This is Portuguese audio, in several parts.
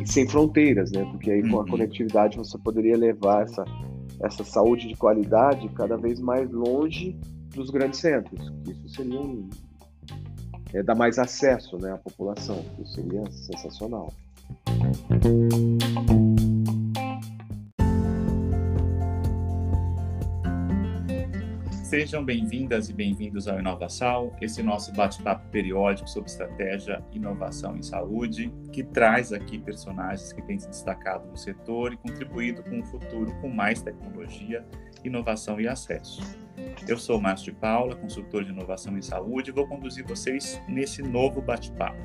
E sem fronteiras, né? Porque aí com a Uhum. conectividade você poderia levar essa, essa saúde de qualidade cada vez mais longe dos grandes centros. Isso seria um. É, dar mais acesso né, à população. Isso seria sensacional. Sejam bem-vindas e bem-vindos ao Inovação, esse nosso bate-papo periódico sobre estratégia inovação em saúde, que traz aqui personagens que têm se destacado no setor e contribuído com um futuro com mais tecnologia, inovação e acesso. Eu sou Márcio de Paula, consultor de inovação em saúde, e vou conduzir vocês nesse novo bate-papo.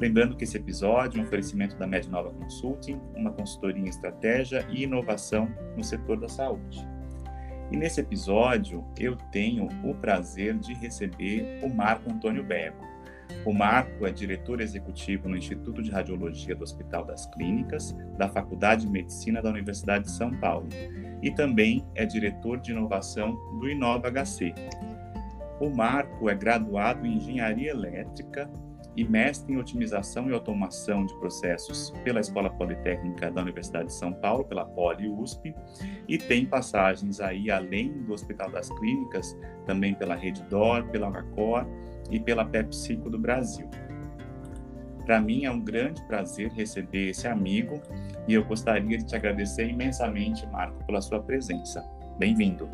Lembrando que esse episódio é um oferecimento da Mednova Consulting, uma consultoria em estratégia e inovação no setor da saúde. E nesse episódio eu tenho o prazer de receber o Marco Antônio Bego. O Marco é diretor executivo no Instituto de Radiologia do Hospital das Clínicas, da Faculdade de Medicina da Universidade de São Paulo, e também é diretor de inovação do Inova HC. O Marco é graduado em Engenharia Elétrica e mestre em otimização e automação de processos pela Escola Politécnica da Universidade de São Paulo, pela Poli USP, e tem passagens aí além do Hospital das Clínicas, também pela Rede Dor, pela Vacor e pela PepsiCo do Brasil. Para mim é um grande prazer receber esse amigo e eu gostaria de te agradecer imensamente, Marco, pela sua presença. Bem-vindo.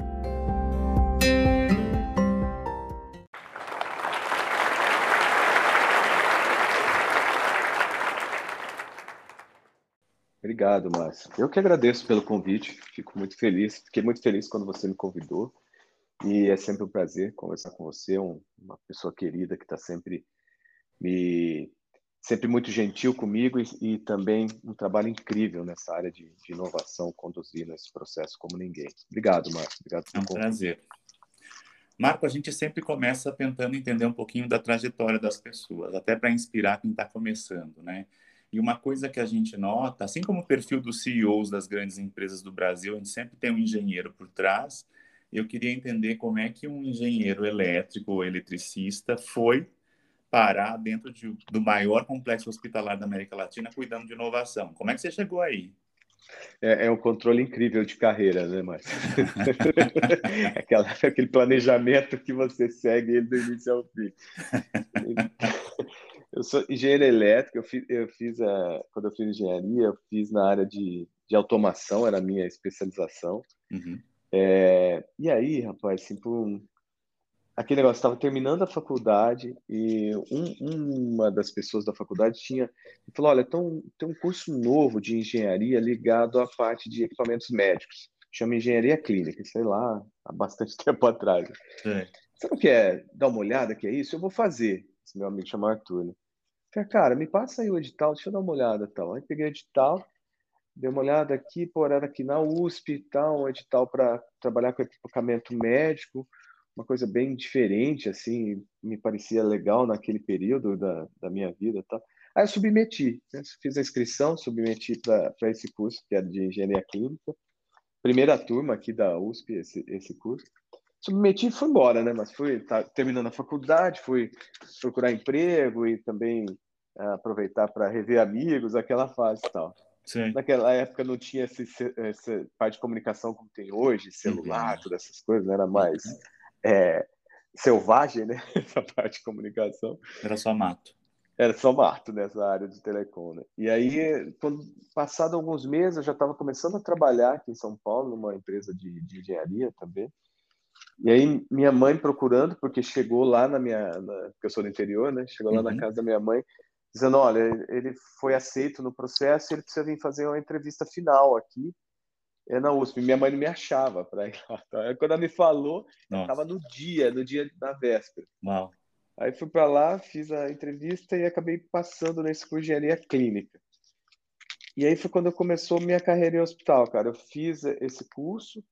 Obrigado, Márcio. Eu que agradeço pelo convite, fico muito feliz. Fiquei muito feliz quando você me convidou e é sempre um prazer conversar com você, um, uma pessoa querida que está sempre me sempre muito gentil comigo e, e, também um trabalho incrível nessa área de, de, inovação, conduzindo esse processo como ninguém. Obrigado, Márcio. Obrigado é um convite. prazer. Marco, a gente sempre começa tentando entender um pouquinho da trajetória das pessoas, até para inspirar quem está começando, né? E uma coisa que a gente nota, assim como o perfil dos CEOs das grandes empresas do Brasil, a gente sempre tem um engenheiro por trás. Eu queria entender como é que um engenheiro elétrico ou eletricista foi parar dentro de, do maior complexo hospitalar da América Latina cuidando de inovação. Como é que você chegou aí? É, é um controle incrível de carreira, né, Márcio? Aquela, aquele planejamento que você segue do início ao fim. Eu sou engenheiro elétrico, eu fiz, eu fiz a, quando eu fiz engenharia, eu fiz na área de, de automação, era a minha especialização. Uhum. É, e aí, rapaz, assim, um, aquele negócio, estava terminando a faculdade e um, uma das pessoas da faculdade tinha falou, olha, tem, tem um curso novo de engenharia ligado à parte de equipamentos médicos, chama Engenharia Clínica, sei lá, há bastante tempo atrás. É. Você não quer dar uma olhada que é isso? Eu vou fazer. Esse meu amigo chama Arthur, né? Falei, cara, me passa aí o edital, deixa eu dar uma olhada tal. Aí peguei o edital, dei uma olhada aqui, pô, era aqui na USP e tal, um edital para trabalhar com equipamento médico, uma coisa bem diferente, assim, me parecia legal naquele período da, da minha vida tal. Aí eu submeti, né? fiz a inscrição, submeti para esse curso, que é de Engenharia Clínica, primeira turma aqui da USP, esse, esse curso. Submeti e fui embora, né? Mas fui tá, terminando a faculdade, fui procurar emprego e também uh, aproveitar para rever amigos, aquela fase e tal. Sim. Naquela época não tinha esse, essa parte de comunicação como tem hoje, celular, Uhum. todas essas coisas, né? era mais é, selvagem, né? Essa parte de comunicação. Era só mato. Era só mato nessa área de telecom, né? E aí, quando, passado alguns meses, eu já estava começando a trabalhar aqui em São Paulo, numa empresa de, de engenharia também. E aí, minha mãe procurando, porque chegou lá na minha. Na, porque eu sou do interior, né? Chegou lá Uhum. na casa da minha mãe, dizendo: olha, ele foi aceito no processo e ele precisa vir fazer uma entrevista final aqui é na USP. Minha mãe não me achava para ir lá. tá? Quando ela me falou, estava no dia, no dia da véspera. Uau. Aí fui para lá, fiz a entrevista e acabei passando nesse curso de engenharia clínica. E aí foi quando começou minha carreira em hospital, cara. Eu fiz esse curso,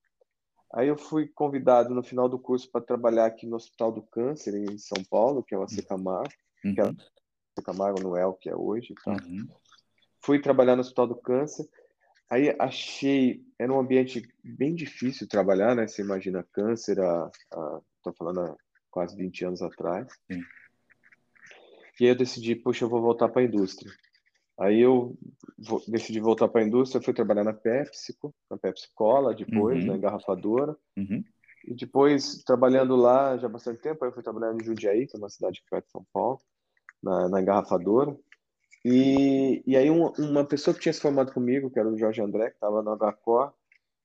aí eu fui convidado no final do curso para trabalhar aqui no Hospital do Câncer em São Paulo, que é o AC Camargo, Uhum. Que AC Camargo não é o que é hoje. Tá? Uhum. Fui trabalhar no Hospital do Câncer. Aí achei, era um ambiente bem difícil trabalhar, né? Você imagina câncer, a, a, tô falando há quase 20 anos atrás. Sim. E aí eu decidi, puxa, eu vou voltar para a indústria. Aí eu decidi voltar para a indústria, fui trabalhar na PepsiCo, na Pepsi Cola, depois, uhum. na engarrafadora. Uhum. E depois, trabalhando lá já há bastante tempo, eu fui trabalhar em Jundiaí, que é uma cidade perto de São Paulo, na, na engarrafadora. E, e aí uma, uma pessoa que tinha se formado comigo, que era o Jorge André, que estava na Agacor,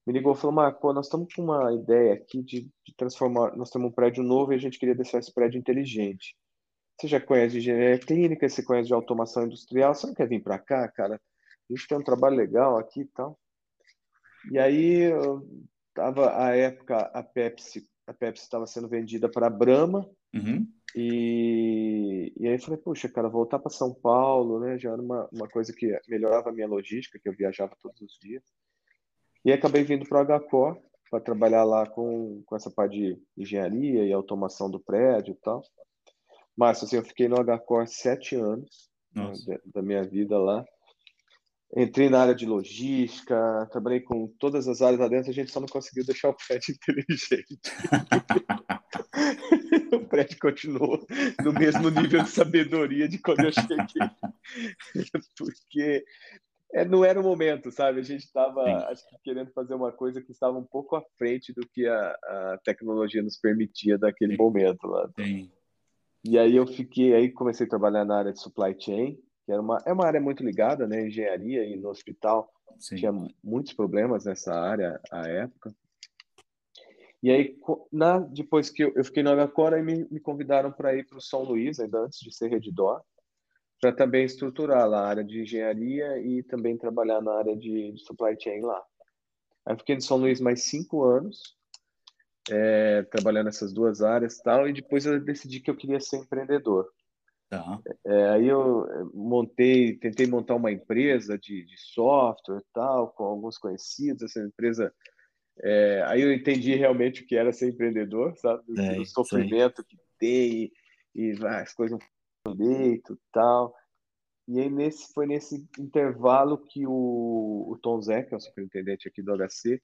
me ligou e falou, Marco, nós estamos com uma ideia aqui de, de, transformar, nós temos um prédio novo e a gente queria deixar esse prédio inteligente. Você já conhece de engenharia clínica, você conhece de automação industrial, você não quer vir para cá, cara? A gente tem um trabalho legal aqui e tal. E aí, tava a época, a Pepsi a Pepsi estava sendo vendida para a Brahma, uhum. e, e aí eu falei, puxa, cara, voltar para São Paulo, né, já era uma, uma coisa que melhorava a minha logística, que eu viajava todos os dias. E acabei vindo para o HCOR para trabalhar lá com, com essa parte de engenharia e automação do prédio e tal. Mas assim, eu fiquei no HCOR sete anos né, da minha vida lá. Entrei na área de logística, trabalhei com todas as áreas lá dentro, a gente só não conseguiu deixar o prédio inteligente. o prédio continuou no mesmo nível de sabedoria de quando eu cheguei. Porque é, não era o momento, sabe? A gente estava, querendo fazer uma coisa que estava um pouco à frente do que a, a tecnologia nos permitia daquele Sim. momento lá. Sim. E aí eu fiquei, aí comecei a trabalhar na área de supply chain, que era uma, é uma área muito ligada, né? Engenharia e no hospital Sim. tinha muitos problemas nessa área à época. E aí, na, depois que eu, eu fiquei no Agacora, me, me convidaram para ir para o São Luís, ainda antes de ser Redditor, para também estruturar lá a área de engenharia e também trabalhar na área de, de supply chain lá. Aí fiquei em São Luís mais cinco anos, é, trabalhando nessas duas áreas tal, e depois eu decidi que eu queria ser empreendedor. Tá. É, aí eu montei, tentei montar uma empresa de, de software tal, com alguns conhecidos, essa empresa é, aí eu entendi realmente o que era ser empreendedor, sabe? É, o sofrimento sim. que tem e, e as coisas não direito tal. E aí nesse, foi nesse intervalo que o, o Tom Zé, que é o superintendente aqui do HC,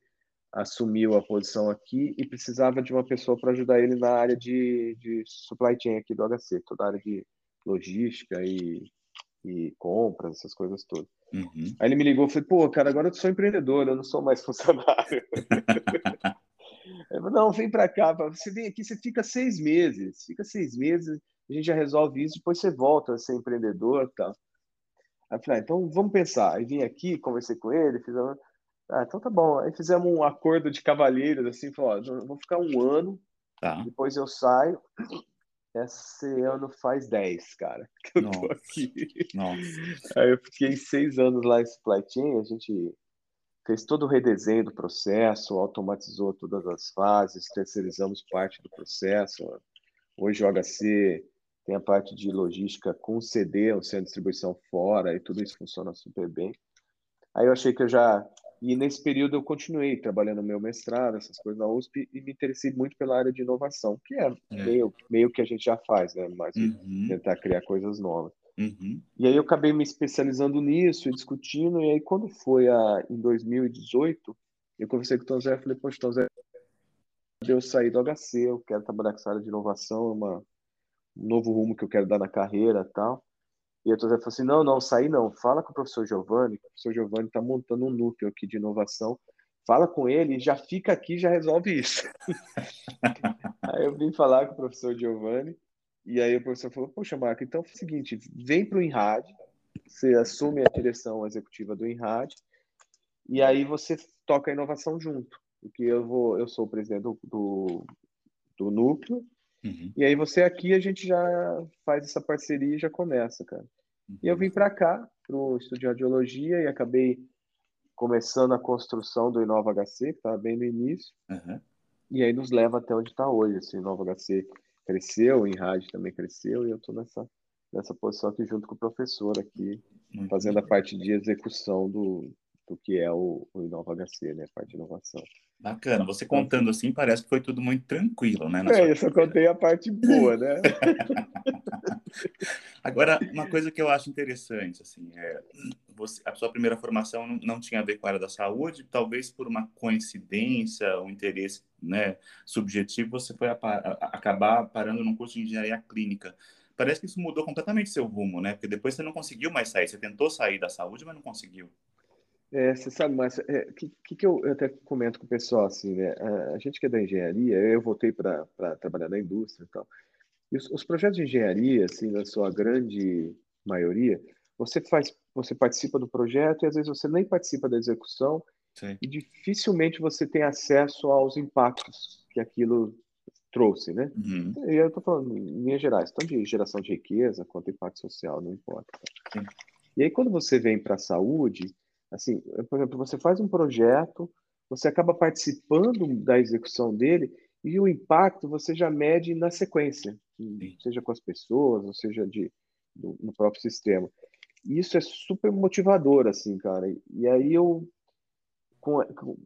assumiu a posição aqui e precisava de uma pessoa para ajudar ele na área de, de supply chain aqui do HC, toda a área de logística e, e compras, essas coisas todas. Uhum. Aí ele me ligou e falei, pô, cara, agora eu sou empreendedor, eu não sou mais funcionário. falei, não, vem para cá, você vem aqui, você fica seis meses, fica seis meses, a gente já resolve isso, depois você volta a ser empreendedor e tal. Aí eu falei, ah, então vamos pensar. Aí vim aqui, conversei com ele, fizemos. Ah, então tá bom. Aí fizemos um acordo de cavalheiros, assim, falou, ó, vou ficar um ano, tá. depois eu saio. Esse ano faz 10, cara, que eu Nossa. tô aqui. Nossa. Aí eu fiquei seis anos lá em supply chain, a gente fez todo o redesenho do processo, automatizou todas as fases, terceirizamos parte do processo. Hoje o HC tem a parte de logística com CD, o centro de distribuição fora, e tudo isso funciona super bem. Aí eu achei que eu já. E nesse período eu continuei trabalhando meu mestrado, essas coisas na USP, e me interessei muito pela área de inovação, que é, é. Meio, meio que a gente já faz, né? Mas uhum. tentar criar coisas novas. Uhum. E aí eu acabei me especializando nisso e discutindo, e aí quando foi a, em 2018, eu conversei com o Tom Zé e falei, poxa, Tom Zé, eu saí do HC, eu quero trabalhar com essa área de inovação, é uma um novo rumo que eu quero dar na carreira tal. E a José falou assim, não, não, sair não, fala com o professor Giovanni, o professor Giovanni está montando um núcleo aqui de inovação, fala com ele, já fica aqui, já resolve isso. aí eu vim falar com o professor Giovanni, e aí o professor falou, poxa, Marco, então é o seguinte, vem para o INRAD, você assume a direção executiva do INRAD, e aí você toca a inovação junto, porque eu vou, eu sou o presidente do, do, do núcleo, Uhum. E aí você aqui, a gente já faz essa parceria e já começa, cara. Uhum. E eu vim para cá, para o Estúdio de Radiologia, e acabei começando a construção do Inova HC, que estava bem no início. Uhum. E aí nos leva até onde está hoje. Assim, o Inova HC cresceu, o InRad também cresceu, e eu estou nessa, nessa posição aqui junto com o professor aqui, fazendo a parte de execução do, do que é o, o Inova HC, né? A parte de inovação. Bacana. Você contando assim, parece que foi tudo muito tranquilo, né? É, eu só contei a parte boa, né? Agora, uma coisa que eu acho interessante, assim, é você, a sua primeira formação não, não, tinha a ver com a área da saúde, talvez por uma coincidência, um interesse né, subjetivo, você foi a, a, acabar parando num curso de engenharia clínica. parece que isso mudou completamente seu rumo, né? Porque depois você não conseguiu mais sair. Você tentou sair da saúde, mas não conseguiu. É, você sabe, mas o é, que, que, eu, eu, até comento com o pessoal, assim, né? A, a gente que é da engenharia, eu voltei para trabalhar na indústria e tal. E os, os, projetos de engenharia, assim, na sua grande maioria, você faz, você participa do projeto e às vezes você nem participa da execução Sim. e dificilmente você tem acesso aos impactos que aquilo trouxe, né? Uhum. E eu estou falando em linhas gerais, tanto de geração de riqueza quanto impacto social, não importa. Sim. E aí quando você vem para a saúde, assim, por exemplo, você faz um projeto, você acaba participando da execução dele e o impacto você já mede na sequência, Sim. seja com as pessoas, ou seja de, do, no próprio sistema. E isso é super motivador, assim, cara. E aí eu,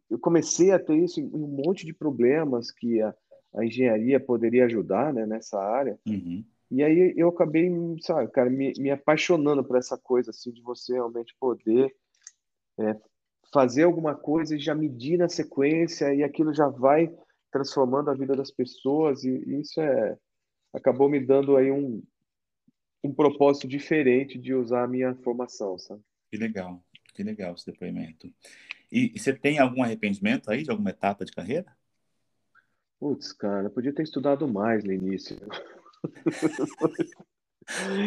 eu comecei a ter isso em um monte de problemas que a, a engenharia poderia ajudar né, nessa área. Uhum. E aí eu acabei, sabe, cara, me, me apaixonando por essa coisa, assim, de você realmente poder é, fazer alguma coisa e já medir na sequência e aquilo já vai transformando a vida das pessoas e, e isso é acabou me dando aí um, um propósito diferente de usar a minha formação, sabe? Que legal, que legal esse depoimento. E, e você tem algum arrependimento aí de alguma etapa de carreira? Putz, cara, podia ter estudado mais no início.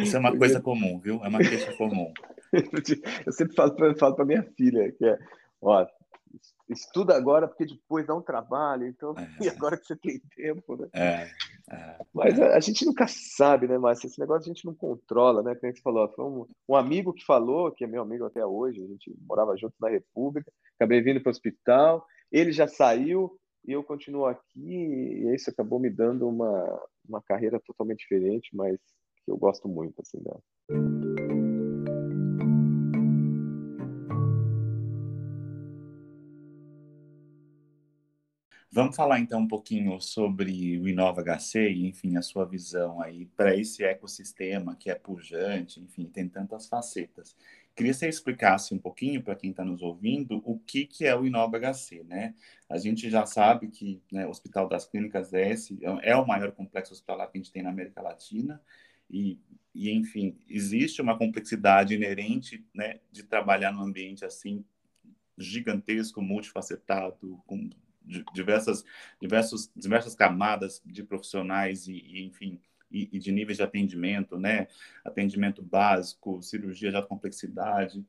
Isso é uma coisa comum, viu? É uma queixa comum. Eu sempre falo para minha filha que é, ó, estuda agora porque depois dá um trabalho, então é. e agora que você tem tempo, né? É. É. Mas a, a, gente nunca sabe, né, Márcio? Esse negócio a gente não controla, né? Como a gente falou, foi um, um, amigo que falou, que é meu amigo até hoje, a gente morava junto na República, acabei vindo para o hospital, ele já saiu e eu continuo aqui, e isso acabou me dando uma, uma carreira totalmente diferente, mas eu gosto muito, assim, dela. Vamos falar então um pouquinho sobre o Inova HC e, enfim, a sua visão aí para esse ecossistema que é pujante, enfim, tem tantas facetas. Queria que você explicasse um pouquinho para quem está nos ouvindo o que, que é o Inova HC, né? A gente já sabe que né, o Hospital das Clínicas S é o maior complexo hospitalar que a gente tem na América Latina e, e enfim, existe uma complexidade inerente né, de trabalhar num ambiente assim gigantesco, multifacetado, com diversas, diversos, diversas camadas de profissionais e, e enfim, e, e, de níveis de atendimento, né? Atendimento básico, cirurgia de alta complexidade.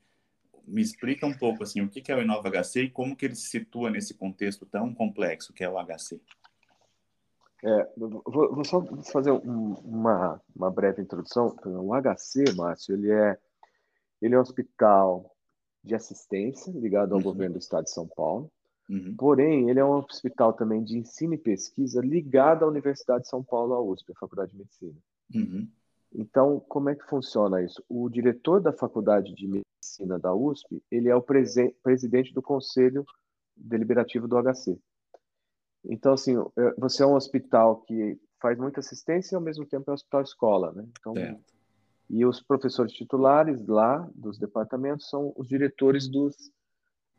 Me explica um pouco assim, o que é o Inova HC e como que ele se situa nesse contexto tão complexo que é o HC. É, vou, vou, só fazer um, uma, uma breve introdução. O HC, Márcio, ele é, ele é um hospital de assistência ligado ao uhum. governo do estado de São Paulo. Uhum. Porém, ele é um hospital também de ensino e pesquisa ligado à Universidade de São Paulo, à USP, a Faculdade de Medicina. Uhum. Então, como é que funciona isso? O diretor da Faculdade de Medicina da USP, ele é o presidente do Conselho Deliberativo do HC. Então, assim, você é um hospital que faz muita assistência e, ao mesmo tempo, é um hospital escola, né? Então, e os professores titulares lá dos departamentos são os diretores dos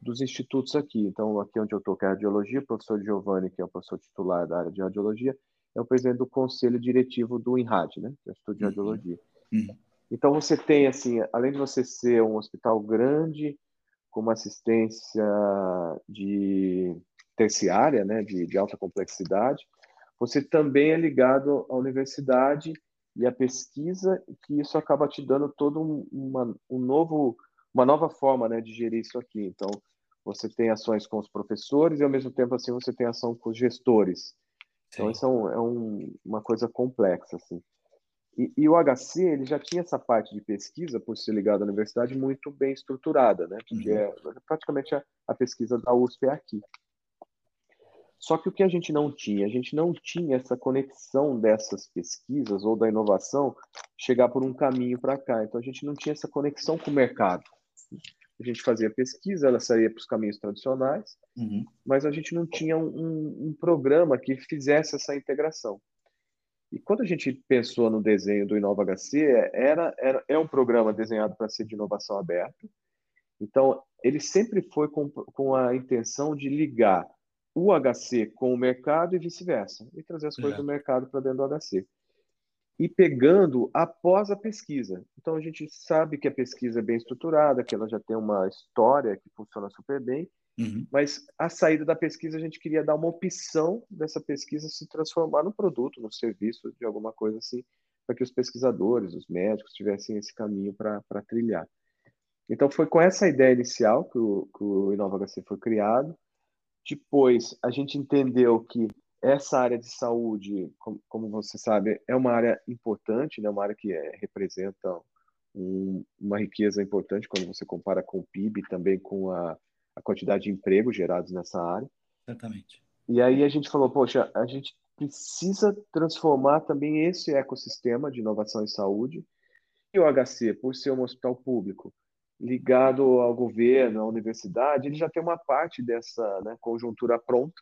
dos institutos aqui. Então, aqui onde eu estou, que é a radiologia, o professor Giovanni, que é o professor titular da área de radiologia, é o presidente do conselho diretivo do INRAD, né? Que é o Instituto de uhum. Radiologia. Uhum. Então, você tem, assim, além de você ser um hospital grande, com uma assistência de terciária, né, de, de alta complexidade, você também é ligado à universidade e à pesquisa, que isso acaba te dando todo um, uma, um novo, uma nova forma né, de gerir isso aqui. Então, você tem ações com os professores e ao mesmo tempo assim você tem ação com os gestores. Então isso é, um, é um, uma coisa complexa assim. E, e, o HC ele já tinha essa parte de pesquisa por ser ligado à universidade muito bem estruturada, né? Porque uhum. é praticamente a, a, pesquisa da USP é aqui. Só que o que a gente não tinha, a gente não tinha essa conexão dessas pesquisas ou da inovação chegar por um caminho para cá. Então a gente não tinha essa conexão com o mercado a gente fazia pesquisa, ela saía para os caminhos tradicionais, uhum. mas a gente não tinha um, um, programa que fizesse essa integração. E quando a gente pensou no desenho do Inova HC, era, era, é um programa desenhado para ser de inovação aberta. Então, ele sempre foi com, com a intenção de ligar o HC com o mercado e vice-versa, e trazer as coisas é. do mercado para dentro do HC. e pegando após a pesquisa. Então, a gente sabe que a pesquisa é bem estruturada, que ela já tem uma história que funciona super bem, uhum. mas a saída da pesquisa, a gente queria dar uma opção dessa pesquisa se transformar no produto, no serviço, de alguma coisa assim, para que os pesquisadores, os médicos, tivessem esse caminho para trilhar. Então, foi com essa ideia inicial que o, que o InovaHC foi criado. Depois, a gente entendeu que essa área de saúde, como, como você sabe, é uma área importante, né? uma área que é, representa um, uma riqueza importante quando você compara com o PIB, também com a, a quantidade de empregos gerados nessa área. Exatamente. E aí a gente falou, poxa, a gente precisa transformar também esse ecossistema de inovação em saúde. E o HC, por ser um hospital público ligado ao governo, à universidade, ele já tem uma parte dessa né, conjuntura pronta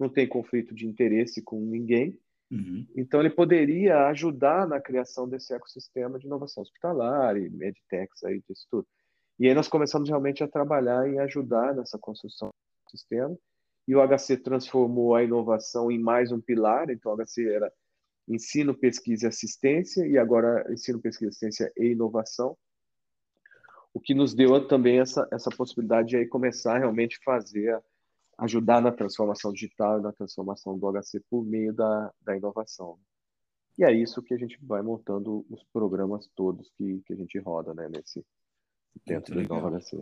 não tem conflito de interesse com ninguém. Uhum. Então, ele poderia ajudar na criação desse ecossistema de inovação hospitalar e medtechs, aí, disso tudo. E aí nós começamos realmente a trabalhar em ajudar nessa construção do sistema. E o HC transformou a inovação em mais um pilar. Então, o HC era ensino, pesquisa e assistência, e agora ensino, pesquisa, assistência e inovação. O que nos deu também essa, essa possibilidade de aí começar a realmente fazer ajudar na transformação digital e na transformação do HC por meio da, da inovação. E é isso que a gente vai montando os programas todos que, que a gente roda né, nesse, dentro do Inova HC.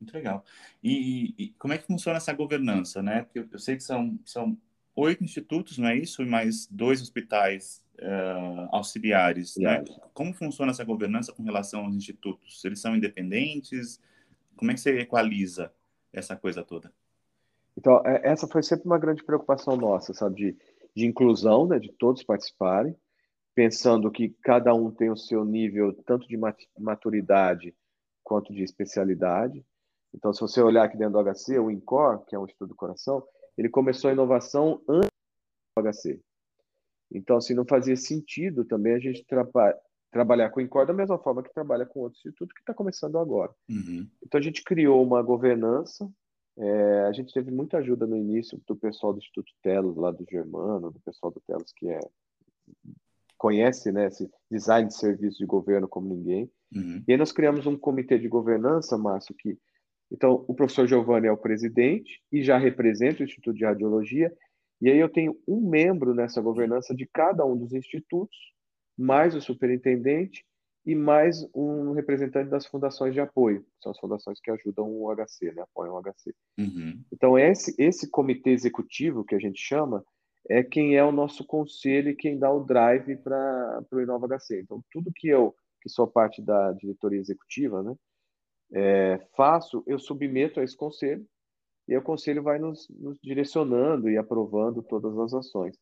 Muito legal. E, e, como é que funciona essa governança, né? Porque eu, eu, sei que são, são oito institutos, não é isso? E mais dois hospitais uh, auxiliares, né? Como funciona essa governança com relação aos institutos? Eles são independentes? Como é que você equaliza essa coisa toda? Então, é, essa foi sempre uma grande preocupação nossa, sabe, de, de inclusão, né, de todos participarem, pensando que cada um tem o seu nível tanto de maturidade quanto de especialidade. Então, se você olhar aqui dentro do HC, o INCOR, que é um estudo do coração, ele começou a inovação antes do HC. Então, assim, não fazia sentido também a gente traba trabalhar com o INCOR da mesma forma que trabalha com outro instituto que está começando agora. Uhum. Então, a gente criou uma governança é, a gente teve muita ajuda no início do pessoal do Instituto Telos, lá do Germano, do pessoal do Telos, que é, conhece né, esse design de serviço de governo como ninguém. Uhum. E aí nós criamos um comitê de governança, Márcio, que então o professor Giovanni é o presidente e já representa o Instituto de Radiologia, e aí eu tenho um membro nessa governança de cada um dos institutos, mais o superintendente, e mais um representante das fundações de apoio, são as fundações que ajudam o HC, né, apoiam o HC. Uhum. Então, esse, esse comitê executivo, que a gente chama, é quem é o nosso conselho e quem dá o drive para o Inova HC. Então, tudo que eu, que sou parte da diretoria executiva, né, é, faço, eu submeto a esse conselho, e o conselho vai nos, nos direcionando e aprovando todas as ações.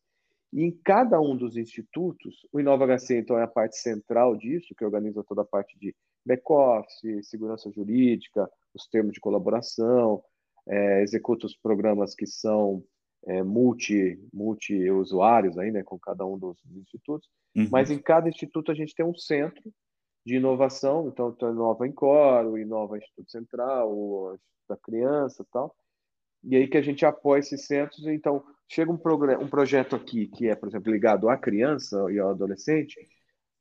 E em cada um dos institutos, o Inova HC, então, é a parte central disso, que organiza toda a parte de back-office, segurança jurídica, os termos de colaboração, é, executa os programas que são é, multi, multi-usuários aí, né, com cada um dos, institutos. Uhum. Mas em cada instituto a gente tem um centro de inovação, então, então Inova o Inova Instituto Central, o Instituto da Criança tal. E aí que a gente apoia esses centros, então chega um, um projeto aqui que é, por exemplo, ligado à criança e ao adolescente,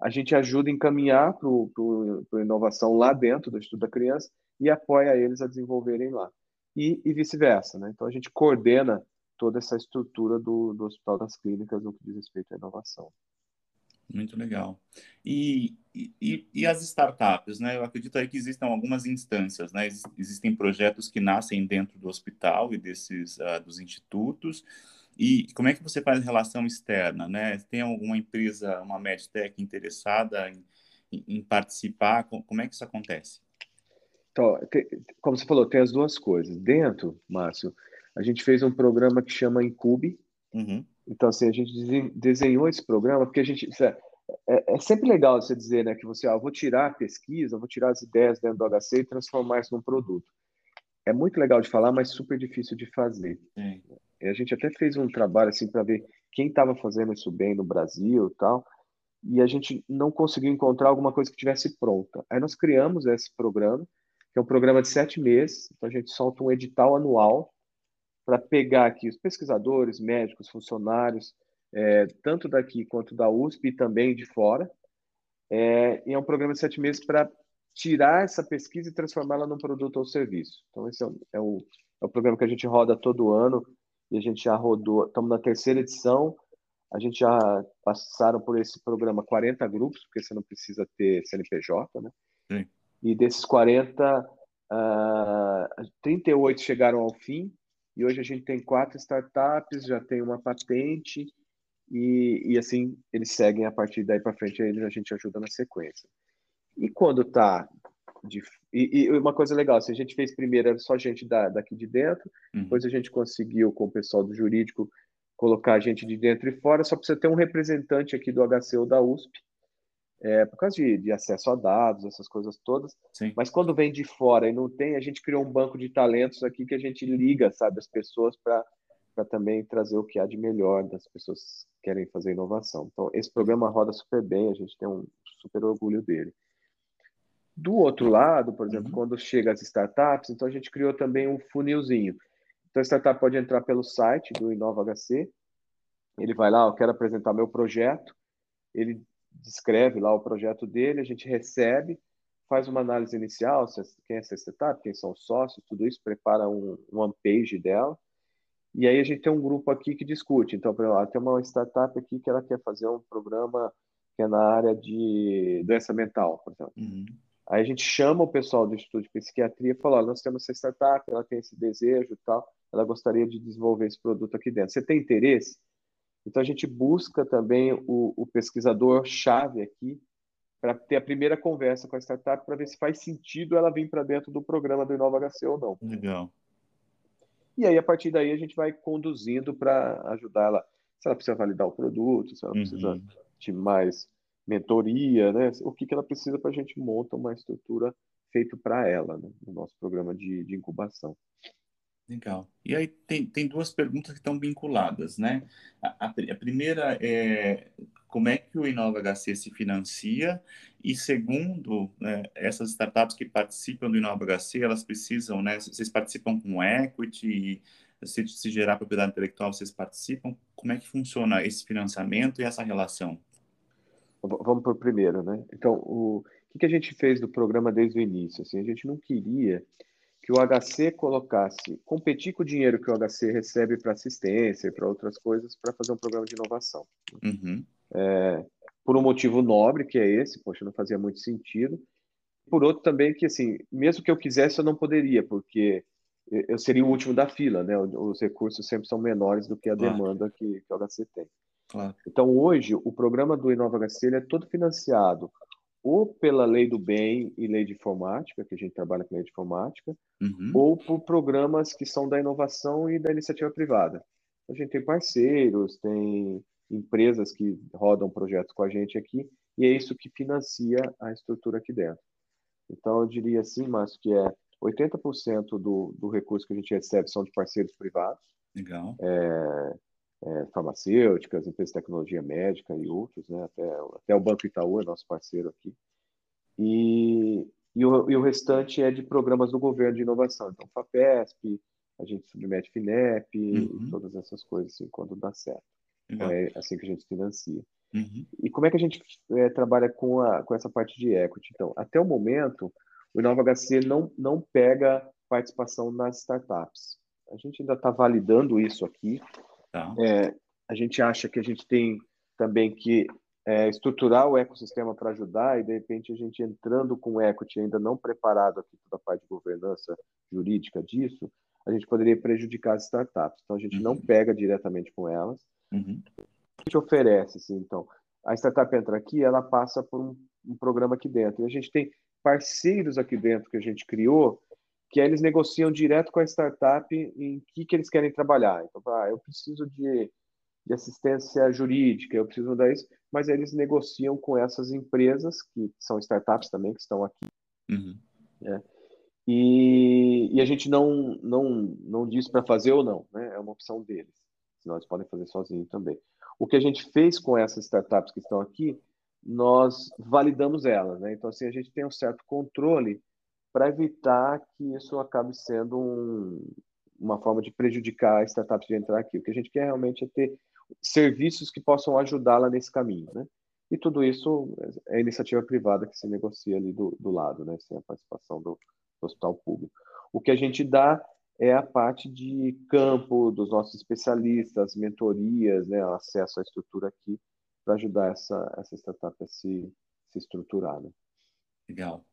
a gente ajuda a encaminhar para a inovação lá dentro do estudo da criança e apoia eles a desenvolverem lá. E, e vice-versa. Né? Então, a gente coordena toda essa estrutura do, do Hospital das Clínicas no que diz respeito à inovação. Muito legal. E, e, e, as startups, né? Eu acredito aí que existem algumas instâncias, né? Existem projetos que nascem dentro do hospital e desses uh, dos institutos, e como é que você faz relação externa, né? Tem alguma empresa, uma medtech interessada em, em, participar? Como é que isso acontece? Então, como você falou, tem as duas coisas. Dentro, Márcio, a gente fez um programa que chama Incube. Uhum. Então, assim, a gente desenhou esse programa porque a gente... É, é, sempre legal você dizer, né, que você, ah, vou tirar a pesquisa, vou tirar as ideias dentro do HC e transformar isso num produto. É muito legal de falar, mas super difícil de fazer. Sim. A gente até fez um trabalho assim para ver quem estava fazendo isso bem no Brasil e tal, e a gente não conseguiu encontrar alguma coisa que tivesse pronta. Aí nós criamos esse programa, que é um programa de sete meses, então a gente solta um edital anual para pegar aqui os pesquisadores, médicos, funcionários, é, tanto daqui quanto da USP e também de fora. É, e é um programa de sete meses para tirar essa pesquisa e transformá-la num produto ou serviço. Então, esse é o, é, o, é o programa que a gente roda todo ano e a gente já rodou, estamos na terceira edição, a gente já passaram por esse programa 40 grupos, porque você não precisa ter CNPJ, né? Sim. E desses 40, uh, 38 chegaram ao fim, e hoje a gente tem quatro startups, já tem uma patente, e, e assim eles seguem a partir daí para frente, a gente ajuda na sequência. E quando está de, e, e, uma coisa legal, se a gente fez primeiro era só gente da, daqui de dentro, uhum. depois a gente conseguiu com o pessoal do jurídico colocar gente de dentro e fora, só precisa ter um representante aqui do HC ou da USP, é, por causa de, de, acesso a dados, essas coisas todas. Sim. Mas quando vem de fora e não tem, a gente criou um banco de talentos aqui que a gente liga, sabe, as pessoas para também trazer o que há de melhor das pessoas que querem fazer inovação. Então, esse programa roda super bem, a gente tem um super orgulho dele. Do outro lado, por exemplo, uhum. quando chega as startups, então a gente criou também um funilzinho. Então a startup pode entrar pelo site do Inova HC, ele vai lá, eu quero apresentar meu projeto, ele descreve lá o projeto dele, a gente recebe, faz uma análise inicial, quem é essa startup, quem são os sócios, tudo isso, prepara um, one page dela, e aí a gente tem um grupo aqui que discute. Então, por exemplo, tem uma startup aqui que ela quer fazer um programa que é na área de doença mental, por exemplo. Uhum. Aí a gente chama o pessoal do Instituto de Psiquiatria e fala: nós temos essa startup, ela tem esse desejo e tal, ela gostaria de desenvolver esse produto aqui dentro. Você tem interesse? Então a gente busca também o, o pesquisador-chave aqui para ter a primeira conversa com a startup para ver se faz sentido ela vir para dentro do programa do Inova HC ou não. Legal. E aí, a partir daí, a gente vai conduzindo para ajudar ela, se ela precisa validar o produto, se ela uhum. precisa de mais mentoria, né? O que, que ela precisa para a gente montar uma estrutura feita para ela, né? no nosso programa de, de incubação. Legal. E aí tem, tem duas perguntas que estão vinculadas, né? A, a, a, primeira é como é que o Inova HC se financia e segundo, né, essas startups que participam do Inova HC, elas precisam, né? Vocês participam com equity, se, se gerar propriedade intelectual, vocês participam? Como é que funciona esse financiamento e essa relação? Vamos para o primeiro, né? Então, o, o que a gente fez do programa desde o início? Assim, a gente não queria que o HC colocasse, competir com o dinheiro que o HC recebe para assistência e para outras coisas, para fazer um programa de inovação. Uhum. É, por um motivo nobre, que é esse, poxa, não fazia muito sentido. Por outro também que, assim, mesmo que eu quisesse, eu não poderia, porque eu seria o último da fila, né? Os recursos sempre são menores do que a claro. demanda que, que o HC tem. Claro. Então, hoje, o programa do Inova HC é todo financiado ou pela lei do bem e lei de informática, que a gente trabalha com lei de informática, uhum. ou por programas que são da inovação e da iniciativa privada. A gente tem parceiros, tem empresas que rodam projetos com a gente aqui, e é isso que financia a estrutura aqui dentro. Então, eu diria assim, Márcio, que é 80% do, do recurso que a gente recebe são de parceiros privados. Legal. É, é, farmacêuticas, empresas de tecnologia médica e outros, né? até, até o Banco Itaú é nosso parceiro aqui. E, e, o, e o restante é de programas do governo de inovação. Então, FAPESP, a gente submete FINEP uhum. e todas essas coisas, assim, quando dá certo. Então, é assim que a gente financia. Uhum. E como é que a gente é, trabalha com, a, com essa parte de equity? Então, até o momento, o Inova HC não, não pega participação nas startups. A gente ainda está validando isso aqui, Tá. É, a gente acha que a gente tem também que é, estruturar o ecossistema para ajudar e, de repente, a gente entrando com o equity ainda não preparado aqui toda a parte de governança jurídica disso, a gente poderia prejudicar as startups. Então, a gente uhum. não pega diretamente com elas. Uhum. A gente oferece, assim, então, a startup entra aqui, ela passa por um, um programa aqui dentro. E a gente tem parceiros aqui dentro que a gente criou que eles negociam direto com a startup em que, que eles querem trabalhar. Então, ah, eu preciso de, de assistência jurídica, eu preciso mudar isso, mas eles negociam com essas empresas, que são startups também, que estão aqui. Uhum. Né? E, e, a gente não, não, não diz para fazer ou não, né? é uma opção deles, senão eles podem fazer sozinho também. O que a gente fez com essas startups que estão aqui, nós validamos elas. Né? Então, assim, a gente tem um certo controle para evitar que isso acabe sendo um, uma forma de prejudicar a startup de entrar aqui. O que a gente quer realmente é ter serviços que possam ajudá-la nesse caminho, né? E tudo isso é iniciativa privada que se negocia ali do, do lado, né? Sem a participação do, do hospital público. O que a gente dá é a parte de campo dos nossos especialistas, mentorias, né? Acesso à estrutura aqui para ajudar essa, essa startup a se, se estruturar, né? Legal.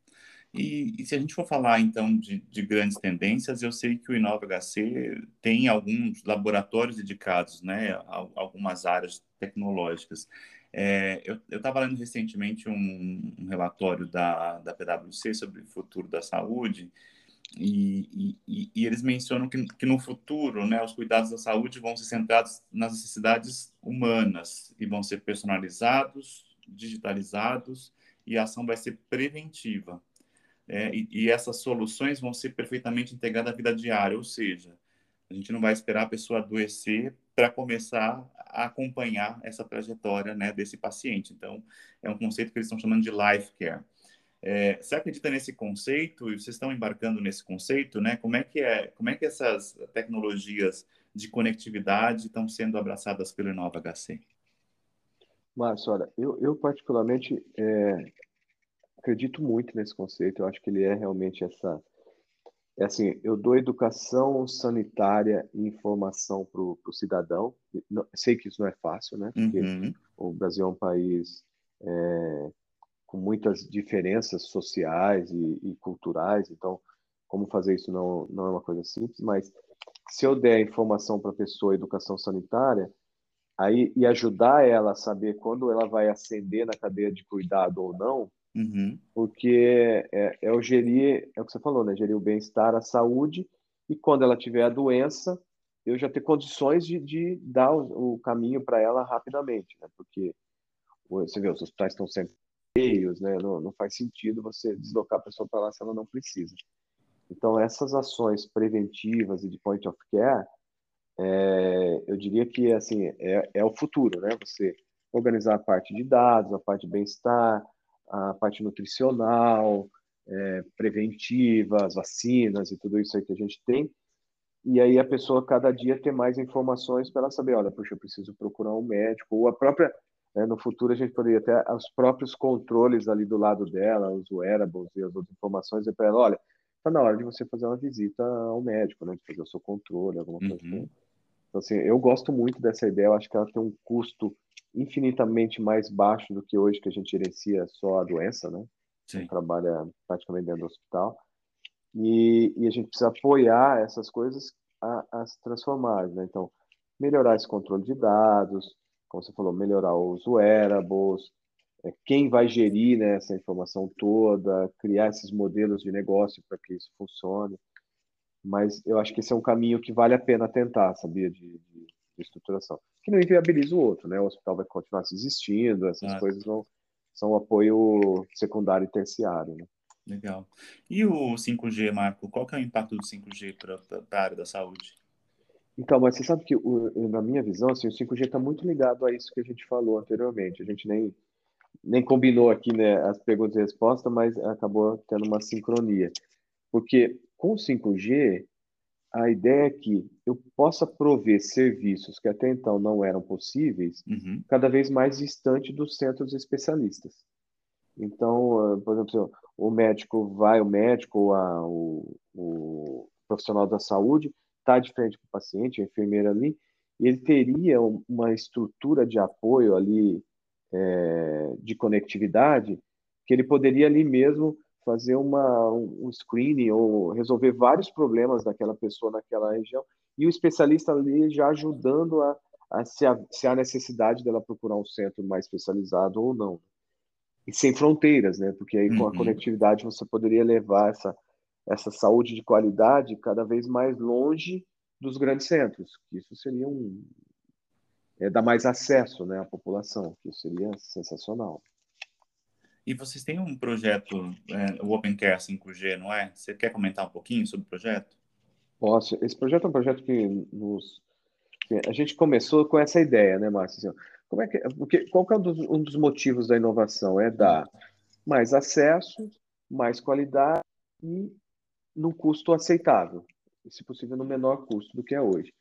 E, e, se a gente for falar, então, de, de, grandes tendências, eu sei que o Inova HC tem alguns laboratórios dedicados né, a, algumas áreas tecnológicas. É, eu estava lendo recentemente um, um, relatório da, da PwC sobre o futuro da saúde, e, e, e eles mencionam que, que, no futuro né, os cuidados da saúde vão ser centrados nas necessidades humanas e vão ser personalizados, digitalizados, e a ação vai ser preventiva é, e, e, essas soluções vão ser perfeitamente integradas à vida diária, ou seja, a gente não vai esperar a pessoa adoecer para começar a acompanhar essa trajetória né, desse paciente. Então, é um conceito que eles estão chamando de life care. É, você acredita nesse conceito e vocês estão embarcando nesse conceito, né? Como é que é, como é que essas tecnologias de conectividade estão sendo abraçadas pelo Inova HC? Márcio, olha, eu, eu particularmente é, acredito muito nesse conceito. Eu acho que ele é realmente essa. É assim, eu dou educação sanitária e informação para o cidadão. sei que isso não é fácil, né? Porque uhum. o Brasil é um país é, com muitas diferenças sociais e, e, culturais, então como fazer isso não, não é uma coisa simples, mas se eu der informação para a pessoa, educação sanitária, aí e ajudar ela a saber quando ela vai ascender na cadeia de cuidado ou não, Uhum. Porque é, é o gerir, é o que você falou, né? Gerir o bem-estar, a saúde, e quando ela tiver a doença, eu já ter condições de, de dar o, o caminho para ela rapidamente, né? Porque você vê, os hospitais estão sempre cheios, né? Não, não faz sentido você deslocar a pessoa para lá se ela não precisa. Então, essas ações preventivas e de point of care, é, eu diria que assim é, é o futuro, né? Você organizar a parte de dados, a parte de bem-estar, a parte nutricional, é, preventiva, as vacinas e tudo isso aí que a gente tem. E aí a pessoa cada dia ter mais informações para ela saber, olha, puxa, eu preciso procurar um médico, ou a própria, né, no futuro a gente poderia ter os próprios controles ali do lado dela, os wearables e as outras informações, e para ela, olha, está na hora de você fazer uma visita ao médico, né, de fazer o seu controle, alguma coisa uhum. assim. Então, assim, eu gosto muito dessa ideia, eu acho que ela tem um custo infinitamente mais baixo do que hoje que a gente gerencia só a doença, né? Sim. trabalha praticamente dentro do hospital. E, e, a gente precisa apoiar essas coisas a, a se transformar, né? Então, melhorar esse controle de dados, como você falou, melhorar os wearables, é, quem vai gerir né, essa informação toda, criar esses modelos de negócio para que isso funcione. Mas eu acho que esse é um caminho que vale a pena tentar, sabia, de, de, de estruturação que não inviabiliza o outro, né? O hospital vai continuar existindo, essas coisas não são apoio secundário e terciário, né? Legal. E o 5G, Marco, qual que é o impacto do 5G para a área da saúde? Então, mas você sabe que, o, na minha visão, assim, o 5G está muito ligado a isso que a gente falou anteriormente. A gente nem, nem combinou aqui né, as perguntas e respostas, mas acabou tendo uma sincronia. Porque com o 5G, a ideia é que eu possa prover serviços que até então não eram possíveis, uhum. cada vez mais distante dos centros especialistas. Então, ah, por exemplo, o médico vai, o médico, a, o, o profissional da saúde está de frente para o paciente, a enfermeira ali, e ele teria uma estrutura de apoio ali, é, de conectividade, que ele poderia ali mesmo fazer uma, um screening ou resolver vários problemas daquela pessoa naquela região e o especialista ali já ajudando a, a se, a, se há necessidade dela procurar um centro mais especializado ou não. E sem fronteiras, né? Porque aí com a uhum. conectividade você poderia levar essa, essa saúde de qualidade cada vez mais longe dos grandes centros. Isso seria um é, dar mais acesso, né, à população, que seria sensacional. E vocês têm um projeto, é, o Open Care 5G, não é? Você quer comentar um pouquinho sobre o projeto? Posso. Esse projeto é um projeto que nos a gente começou com essa ideia, né, Márcio? Assim, como é que, porque, qual que é um dos, um dos motivos da inovação? É dar mais acesso, mais qualidade e num custo aceitável, se possível no menor custo do que é hoje.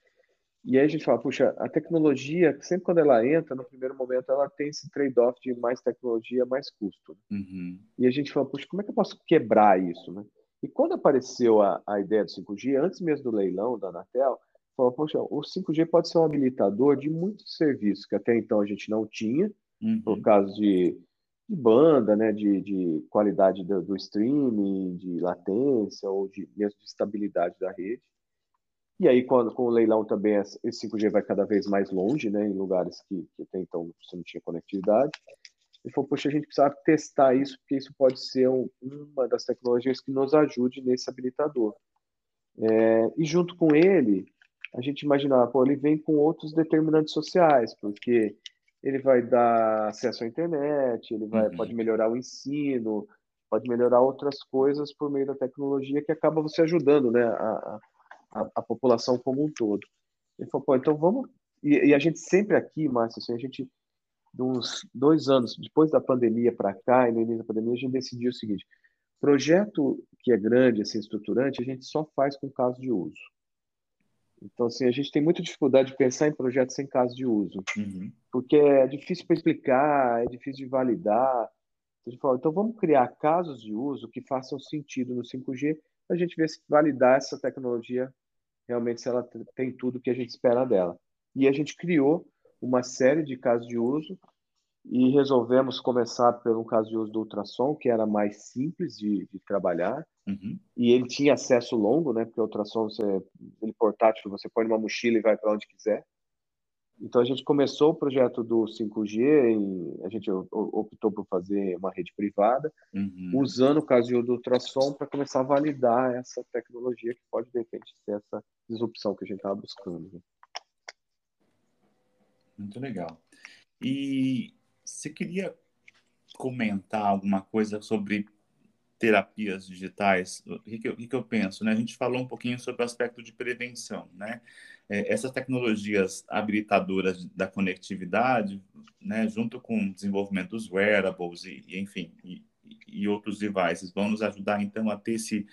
E aí a gente fala, puxa, a tecnologia, sempre quando ela entra, no primeiro momento, ela tem esse trade-off de mais tecnologia, mais custo. Uhum. E a gente fala, puxa, como é que eu posso quebrar isso, né? E quando apareceu a, a ideia do 5G, antes mesmo do leilão da Anatel, falou, poxa, o 5G pode ser um habilitador de muitos serviços que até então a gente não tinha, Uhum. por causa de, de banda, né, de, de qualidade do, do streaming, de latência ou de mesmo de estabilidade da rede. E aí, quando, com o leilão também, esse 5G vai cada vez mais longe, né, em lugares que, que até então você não tinha conectividade. Ele falou, poxa, a gente precisa testar isso, porque isso pode ser um, uma das tecnologias que nos ajude nesse habilitador. É, e junto com ele, a gente imaginava, pô, ele vem com outros determinantes sociais, porque ele vai dar acesso à internet, ele vai, uhum. pode melhorar o ensino, pode melhorar outras coisas por meio da tecnologia que acaba você ajudando né, a, a, a população como um todo. Ele falou, pô, então vamos. E, e a gente sempre aqui, Márcio, assim, a gente, uns dois anos, depois da pandemia para cá, e no início da pandemia, a gente decidiu o seguinte: projeto que é grande, assim, estruturante, a gente só faz com caso de uso. Então, assim, a gente tem muita dificuldade de pensar em projetos sem caso de uso, uhum. porque é difícil para explicar, é difícil de validar. A gente fala, então vamos criar casos de uso que façam sentido no 5G para a gente ver se validar essa tecnologia realmente se ela tem tudo que a gente espera dela. E a gente criou uma série de casos de uso e resolvemos começar pelo caso de uso do ultrassom, que era mais simples de, de trabalhar, uhum. e ele tinha acesso longo, né? Porque o ultrassom, você, ele portátil, você põe numa mochila e vai para onde quiser. Então a gente começou o projeto do 5G, e a gente optou por fazer uma rede privada, uhum. usando o caso do ultrassom para começar a validar essa tecnologia que pode de repente ser essa disrupção que a gente estava buscando. Né? Muito legal. E você queria comentar alguma coisa sobre terapias digitais? O que, que, eu, que eu penso? Né? A gente falou um pouquinho sobre o aspecto de prevenção. Né? É, essas tecnologias habilitadoras da conectividade, né, junto com o desenvolvimento dos wearables e, e enfim, e, e, outros devices, vão nos ajudar, então, a ter esse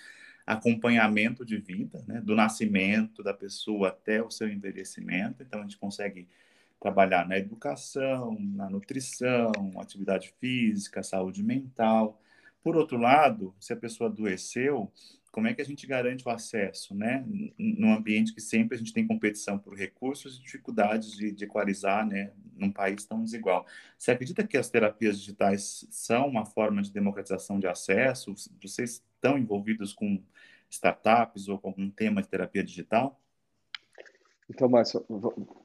acompanhamento de vida, né, do nascimento da pessoa até o seu envelhecimento. Então, a gente consegue trabalhar na educação, na nutrição, atividade física, saúde mental. Por outro lado, se a pessoa adoeceu, como é que a gente garante o acesso, né? Num ambiente que sempre a gente tem competição por recursos e dificuldades de, de equalizar, né? Num país tão desigual. Você acredita que as terapias digitais são uma forma de democratização de acesso? Vocês estão envolvidos com startups ou com algum tema de terapia digital? Então, Márcio,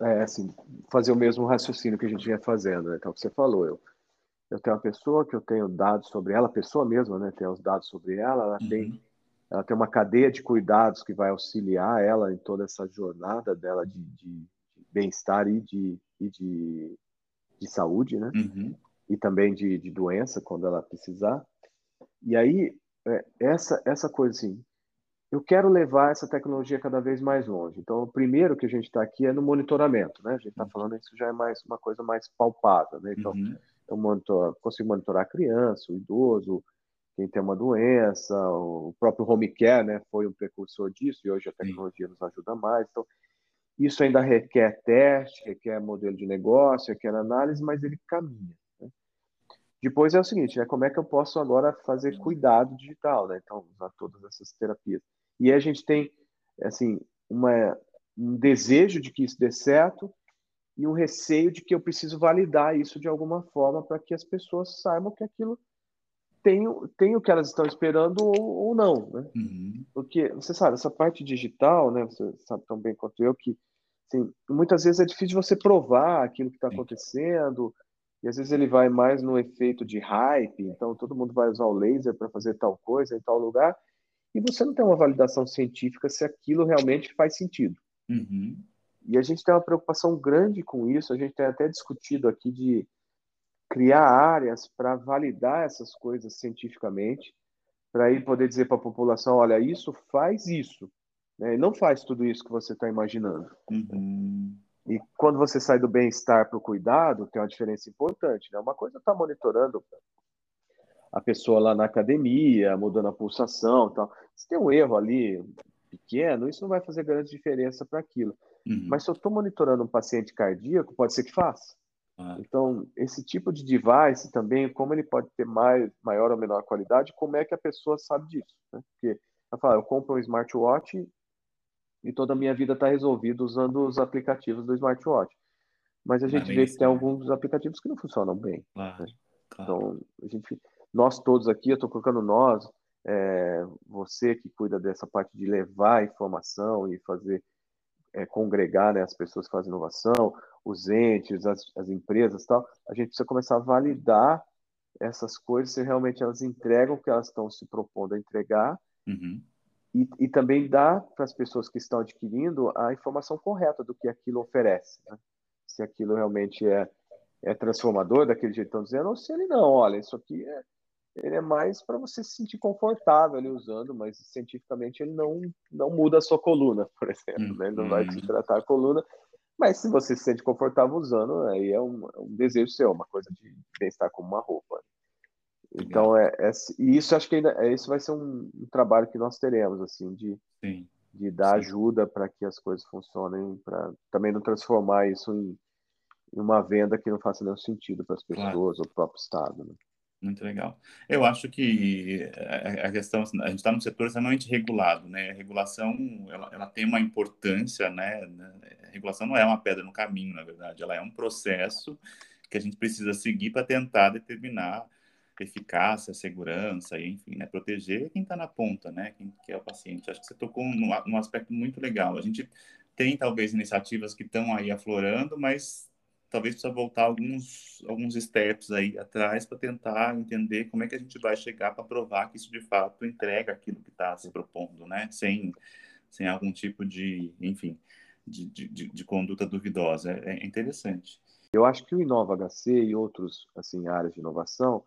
é, assim, fazer o mesmo raciocínio que a gente vinha fazendo, né? Então, que você falou, eu, eu tenho uma pessoa que eu tenho dados sobre ela, a pessoa mesma, né? Tem os dados sobre ela, ela uhum. tem ela tem uma cadeia de cuidados que vai auxiliar ela em toda essa jornada dela de, de bem-estar e, de, e de, de saúde, né? Uhum. E também de, de doença, quando ela precisar. E aí, é, essa, essa coisa assim, eu quero levar essa tecnologia cada vez mais longe. Então, o primeiro que a gente está aqui é no monitoramento, né? A gente está uhum. falando isso já é mais uma coisa mais palpável, né? Então, uhum. Eu monitor, consigo monitorar a criança, o idoso, quem tem uma doença, o próprio home care, né? Foi um precursor disso e hoje a tecnologia Sim. nos ajuda mais. Então, isso ainda requer teste, requer modelo de negócio, requer análise, mas ele caminha. Né? Depois é o seguinte, né? Como é que eu posso agora fazer cuidado digital, né? Então, usar todas essas terapias. E a gente tem, assim, uma, um desejo de que isso dê certo e um receio de que eu preciso validar isso de alguma forma para que as pessoas saibam que aquilo tem, tem o que elas estão esperando ou, ou não, né? Uhum. Porque, você sabe, essa parte digital, né? Você sabe tão bem quanto eu que, assim, muitas vezes é difícil você provar aquilo que está acontecendo e às vezes ele vai mais no efeito de hype, então todo mundo vai usar o laser para fazer tal coisa em tal lugar e você não tem uma validação científica se aquilo realmente faz sentido. Uhum. E a gente tem uma preocupação grande com isso, a gente tem até discutido aqui de criar áreas para validar essas coisas cientificamente, para aí poder dizer para a população, olha, isso faz isso, né? não faz tudo isso que você está imaginando. Uhum. E quando você sai do bem-estar para o cuidado, tem uma diferença importante. Né? Uma coisa é estar tá monitorando a pessoa lá na academia, mudando a pulsação tal. Se tem um erro ali pequeno, isso não vai fazer grande diferença para aquilo. Uhum. Mas se eu estou monitorando um paciente cardíaco, pode ser que faça. Ah. Então, esse tipo de device também, como ele pode ter mais, maior ou menor qualidade, como é que a pessoa sabe disso? Né? Porque, eu, falo, eu compro um smartwatch e toda a minha vida está resolvida usando os aplicativos do smartwatch. Mas a gente vê que tem alguns aplicativos que não funcionam bem. Claro, né? claro. Então, a gente, nós todos aqui, eu estou colocando nós, é, você que cuida dessa parte de levar informação e fazer é, congregar né, as pessoas que fazem inovação, os entes, as, as empresas tal, a gente precisa começar a validar essas coisas se realmente elas entregam o que elas estão se propondo a entregar uhum. e, e, também dar para as pessoas que estão adquirindo a informação correta do que aquilo oferece. Né? Se aquilo realmente é, é transformador daquele jeito que estão dizendo, ou se ele não, olha, isso aqui é, ele é mais para você se sentir confortável ali usando, mas cientificamente ele não, não muda a sua coluna, por exemplo, né? Não vai te uhum. tratar a coluna, mas se você se sente confortável usando, aí é um, é um desejo seu, uma coisa de bem-estar como uma roupa. Então, é, é, e isso acho que ainda, é, isso vai ser um, um trabalho que nós teremos, assim, de, Sim. de dar Sim. ajuda para que as coisas funcionem, para também não transformar isso em, em, uma venda que não faça nenhum sentido para as pessoas claro. ou para o próprio Estado. Né? Muito legal. Eu acho que a questão, a gente está num setor extremamente regulado, né? A regulação, ela, ela tem uma importância, né? A regulação não é uma pedra no caminho, na verdade, ela é um processo que a gente precisa seguir para tentar determinar eficácia, segurança, enfim, né? Proteger quem está na ponta, né? Quem que é o paciente. Acho que você tocou num, num aspecto muito legal. A gente tem talvez iniciativas que estão aí aflorando, mas talvez precisa voltar alguns, alguns steps aí atrás para tentar entender como é que a gente vai chegar para provar que isso de fato entrega aquilo que está se propondo, né? Sem, sem algum tipo de, enfim, de, de, de conduta duvidosa. É, é, interessante. Eu acho que o Inova HC e outros assim áreas de inovação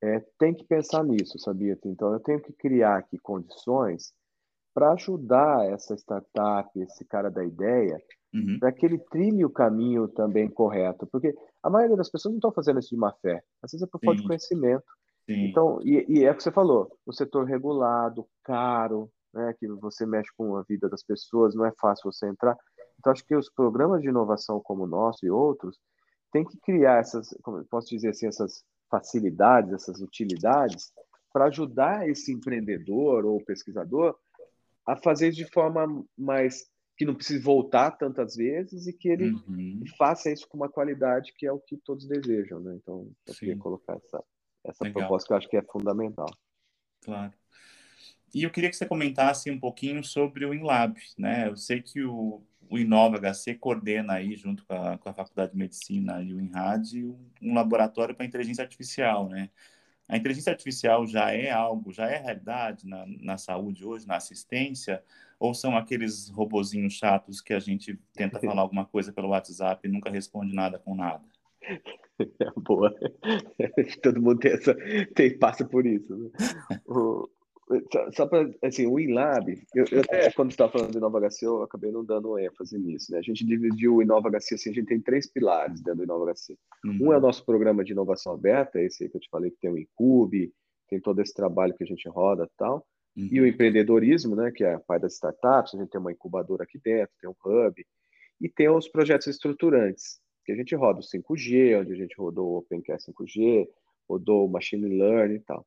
é, tem que pensar nisso, sabia? Então eu tenho que criar aqui condições para ajudar essa startup, esse cara da ideia, uhum. para que ele trilhe o caminho também correto. Porque a maioria das pessoas não estão fazendo isso de má fé. Às vezes é por falta de conhecimento. Sim. Então, e, e, é o que você falou, o setor regulado, caro, né, que você mexe com a vida das pessoas, não é fácil você entrar. Então, acho que os programas de inovação como o nosso e outros têm que criar essas, como posso dizer assim, essas facilidades, essas utilidades para ajudar esse empreendedor ou pesquisador a fazer de forma mais que não precise voltar tantas vezes e que ele uhum. faça isso com uma qualidade que é o que todos desejam, né? Então, eu Sim. queria colocar essa, essa proposta que eu acho que é fundamental. Claro. E eu queria que você comentasse um pouquinho sobre o InLab, né? Eu sei que o, o Inova HC coordena aí, junto com a, com a Faculdade de Medicina e o INRAD, um, um laboratório para inteligência artificial, né? A inteligência artificial já é algo, já é realidade na, na saúde hoje, na assistência, ou são aqueles robozinhos chatos que a gente tenta falar alguma coisa pelo WhatsApp e nunca responde nada com nada? É boa. Todo mundo tem essa, tem, passa por isso. Né? O, só, só para, assim, o InLab, eu, eu até quando estava falando de Inova HC, eu acabei não dando ênfase nisso, né? A gente dividiu o Inova HC, assim, a gente tem três pilares dentro do Inova HC. Uhum. Um é o nosso programa de inovação aberta, esse aí que eu te falei que tem o Incube, tem todo esse trabalho que a gente roda e tal. Uhum. E o empreendedorismo, né, que é a pai das startups, a gente tem uma incubadora aqui dentro, tem um hub, e tem os projetos estruturantes, que a gente roda o 5G, onde a gente rodou o OpenCast 5G, rodou o Machine Learning e tal.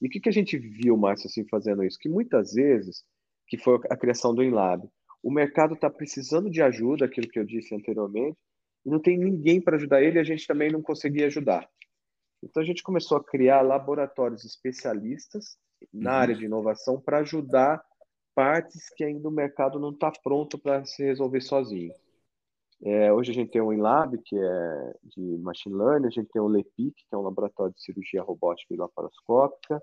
E o que, que a gente viu, Márcio, assim, fazendo isso? Que muitas vezes, que foi a criação do Inlab, o mercado está precisando de ajuda, aquilo que eu disse anteriormente, e não tem ninguém para ajudar ele, e a gente também não conseguia ajudar. Então a gente começou a criar laboratórios especialistas na uhum. área de inovação para ajudar partes que ainda o mercado não está pronto para se resolver sozinho. É, hoje a gente tem o InLab, que é de Machine Learning, a gente tem o LEPIC, que é um laboratório de cirurgia robótica e laparoscópica,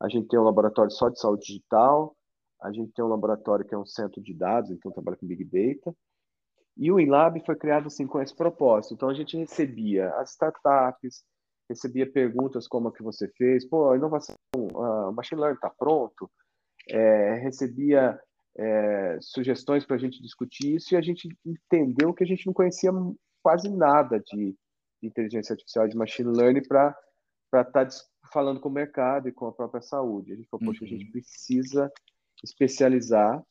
a gente tem um laboratório só de saúde digital, a gente tem um laboratório que é um centro de dados, então trabalha com Big Data, e o InLab foi criado assim com esse propósito. Então a gente recebia as startups, recebia perguntas como a que você fez, pô, a inovação, o Machine Learning está pronto, é, recebia é, sugestões para a gente discutir isso e a gente entendeu que a gente não conhecia quase nada de, inteligência artificial, de machine learning para estar tá falando com o mercado e com a própria saúde. A gente falou, poxa, a gente uhum. precisa especializar,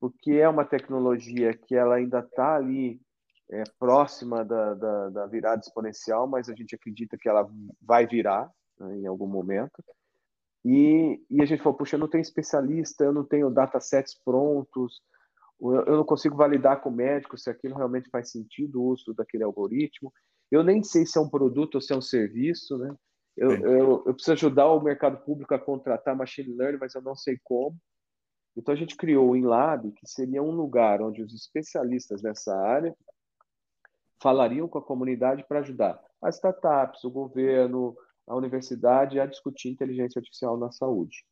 porque é uma tecnologia que ela ainda está ali é, próxima da, da, da, virada exponencial, mas a gente acredita que ela vai virar né, em algum momento. E, e a gente falou, puxa, eu não tenho especialista, eu não tenho datasets prontos, eu não consigo validar com o médico se aquilo realmente faz sentido, o uso daquele algoritmo. Eu nem sei se é um produto ou se é um serviço, né? Eu, eu, eu, preciso ajudar o mercado público a contratar machine learning, mas eu não sei como. Então a gente criou o InLab, que seria um lugar onde os especialistas nessa área falariam com a comunidade para ajudar as startups, o governo, a universidade a discutir inteligência artificial na saúde.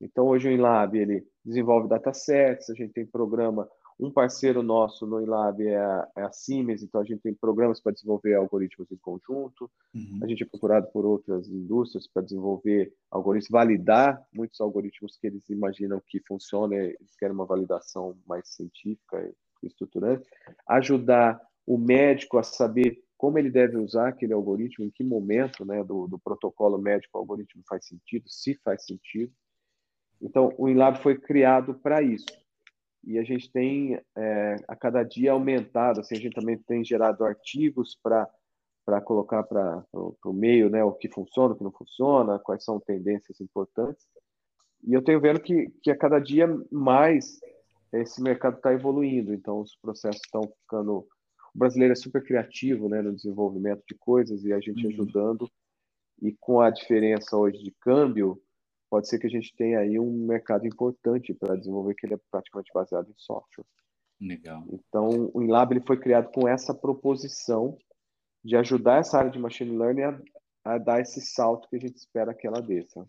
Então hoje o InLab ele desenvolve datasets, a gente tem programa um parceiro nosso no ILAB é a, é a Siemens, então a gente tem programas para desenvolver algoritmos em conjunto. Uhum. A gente é procurado por outras indústrias para desenvolver algoritmos, validar muitos algoritmos que eles imaginam que funcionam, eles querem uma validação mais científica e estruturante. Ajudar o médico a saber como ele deve usar aquele algoritmo, em que momento né, do, do protocolo médico o algoritmo faz sentido, se faz sentido. Então, o InLab foi criado para isso e a gente tem é, a cada dia aumentado, assim, a gente também tem gerado artigos para colocar para o meio, né, o que funciona, o que não funciona, quais são tendências importantes. E eu tenho vendo que, que a cada dia mais esse mercado está evoluindo, então os processos estão ficando. O brasileiro é super criativo né, no desenvolvimento de coisas e a gente uhum. ajudando. E com a diferença hoje de câmbio, pode ser que a gente tenha aí um mercado importante para desenvolver que ele é praticamente baseado em software. Legal. Então, o InLab ele foi criado com essa proposição de ajudar essa área de machine learning a, a dar esse salto que a gente espera que ela desça.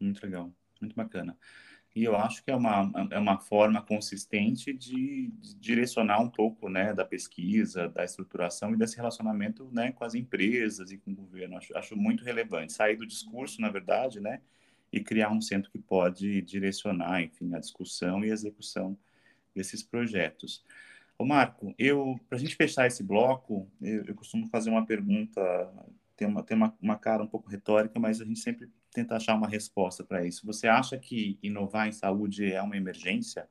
Muito legal, muito bacana. E eu acho que é uma, é uma forma consistente de, direcionar um pouco né, da pesquisa, da estruturação e desse relacionamento né, com as empresas e com o governo. Acho, acho muito relevante. Sair do discurso, na verdade, né, e criar um centro que pode direcionar, enfim, a discussão e a execução desses projetos. Ô Marco, eu para a gente fechar esse bloco, eu, eu, costumo fazer uma pergunta, tem uma tem uma, uma cara um pouco retórica, mas a gente sempre tenta achar uma resposta para isso. Você acha que inovar em saúde é uma emergência?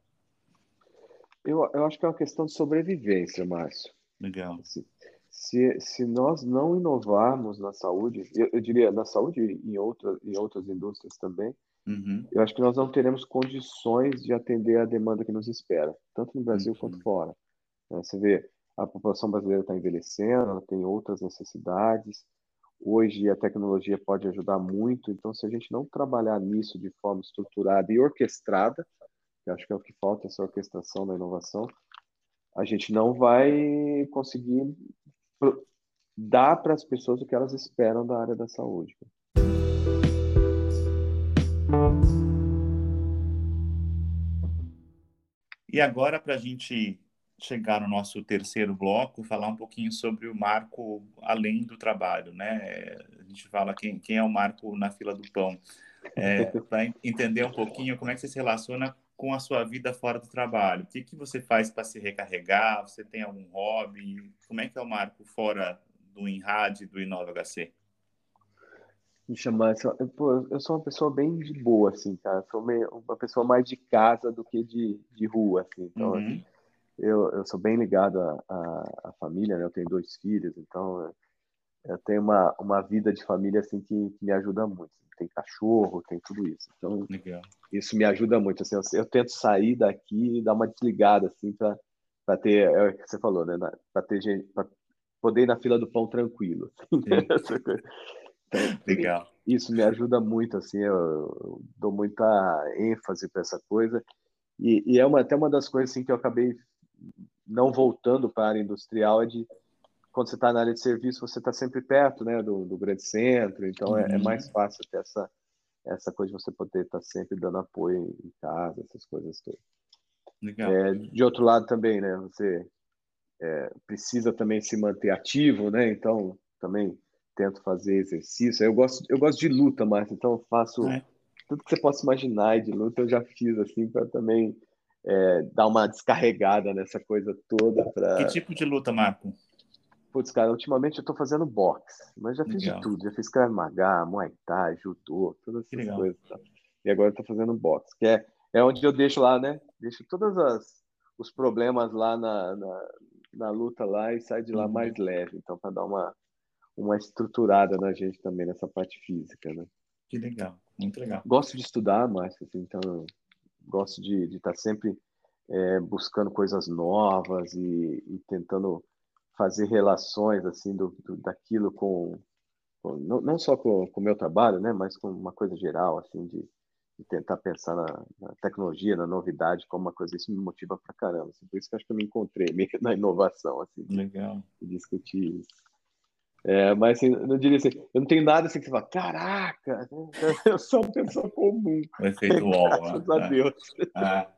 Eu, eu acho que é uma questão de sobrevivência, Márcio. Legal. Assim, se, se nós não inovarmos na saúde, eu, eu diria na saúde e em, outra, em outras indústrias também, uhum. eu acho que nós não teremos condições de atender a demanda que nos espera, tanto no Brasil uhum. quanto fora. É, você vê, a população brasileira está envelhecendo, ela tem outras necessidades. Hoje a tecnologia pode ajudar muito, então se a gente não trabalhar nisso de forma estruturada e orquestrada, que acho que é o que falta, essa orquestração da inovação, a gente não vai conseguir dar para as pessoas o que elas esperam da área da saúde. E agora, para a gente chegar no nosso terceiro bloco, falar um pouquinho sobre o marco além do trabalho, né? A gente fala quem, quem é o marco na fila do pão. É, para entender um pouquinho como é que você se relaciona com a sua vida fora do trabalho? O que, que você faz para se recarregar? Você tem algum hobby? Como é que é o Marco fora do InRad do Inova HC? Me chamar, eu sou uma pessoa bem de boa, assim, cara. Sou meio, uma pessoa mais de casa do que de, de rua, assim. Então, uhum. assim, eu, eu sou bem ligado à, família, né? Eu tenho dois filhos, então eu tenho uma, uma vida de família, assim, que, que me ajuda muito tem cachorro, tem tudo isso. Então, Legal. isso me ajuda muito. Assim, eu, eu, tento sair daqui e dar uma desligada, assim, para ter, é o que você falou, né? Para ter gente, para poder ir na fila do pão tranquilo. então, Legal. Isso me ajuda muito, assim, eu, eu dou muita ênfase para essa coisa. E, e, é uma, até uma das coisas assim, que eu acabei não voltando para a área industrial, é de quando você está na área de serviço, você está sempre perto né, do, do grande centro, então uhum. é, é, mais uhum. fácil ter essa, essa coisa de você poder estar tá sempre dando apoio em casa, essas coisas todas. Legal. É, de outro lado também, né, você é, precisa também se manter ativo, né, então também tento fazer exercício. Eu gosto, eu gosto de luta, mas então eu faço é. tudo que você possa imaginar de luta, eu já fiz assim para também é, dar uma descarregada nessa coisa toda. Pra... Que tipo de luta, Marco? Putz, cara, ultimamente eu tô fazendo boxe, mas já fiz legal. de tudo. Já fiz Krav Maga, Muay Thai, Judô, todas essas coisas. Tá? E agora eu tô fazendo boxe, que é, é onde eu deixo lá, né? Deixo todos as, os problemas lá na, na, na luta lá e sai de lá uhum. mais leve. Então, para dar uma, uma estruturada na gente também nessa parte física, né? Que legal, muito legal. Gosto de estudar, mais, assim, então gosto de estar tá sempre é, buscando coisas novas e, e, tentando fazer relações assim do, do daquilo com, com, não, não só com o meu trabalho, né, mas com uma coisa geral assim de, de tentar pensar na, na, tecnologia, na novidade como uma coisa isso me motiva pra caramba. Assim, por isso que acho que eu me encontrei meio na inovação assim. Legal. discutir isso. É, mas assim, não diria assim, eu não tenho nada assim que você fala, caraca, eu sou uma pessoa comum. O efeito UOL. Graças a Deus. Ah,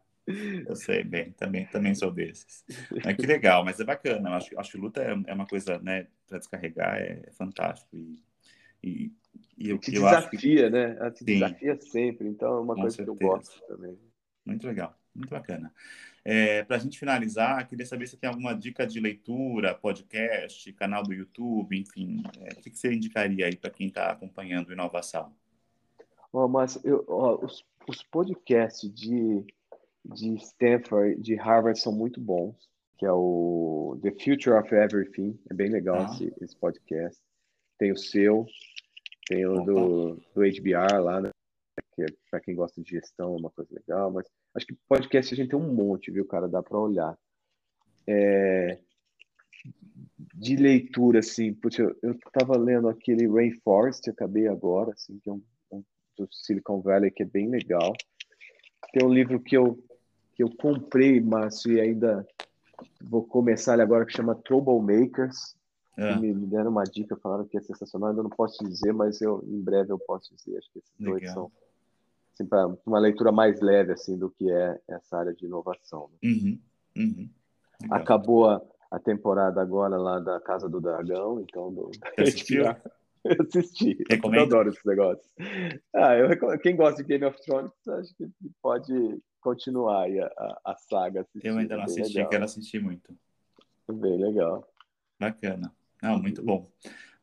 eu sei bem, também, também sou desses. Mas que legal, mas é bacana. Eu acho, acho que luta é, é uma coisa, né, para descarregar é, fantástico. E, e, e eu, te eu desafia, que... né? Ela te Sim. desafia sempre, então é uma Com coisa certeza. que eu gosto também. Muito legal, muito bacana. É, Para a gente finalizar, queria saber se tem alguma dica de leitura, podcast, canal do YouTube, enfim, é, o que, você indicaria aí para quem está acompanhando Inovação? Oh, mas eu, oh, os, os podcasts de, de Stanford, de Harvard são muito bons, que é o The Future of Everything, é bem legal ah. esse, esse podcast. Tem o seu, tem o do, do HBR lá, né? Que é, para quem gosta de gestão é uma coisa legal, mas Acho que podcast a gente tem um monte, viu, cara? Dá para olhar. É... De leitura, assim, putz, eu, eu tava lendo aquele Rainforest, acabei agora, assim, que é um, um, do Silicon Valley, que é bem legal. Tem um livro que eu, que eu comprei, Márcio, e ainda vou começar ele agora, que chama Troublemakers. É. Me, me, deram uma dica, falaram que é sensacional, ainda não posso dizer, mas eu, em breve eu posso dizer. Acho que esses legal. dois são assim, para uma leitura mais leve assim do que é essa área de inovação. Né? Uhum, uhum. Acabou a, a, temporada agora lá da Casa do Dragão, então do assistiu? Eu assisti. Recomendo. Eu adoro esse negócio. Ah, eu, quem gosta de Game of Thrones, acho que pode continuar aí a, a, a saga. Eu ainda não assisti, legal. quero assistir muito. Bem legal. Bacana. Não, muito bom.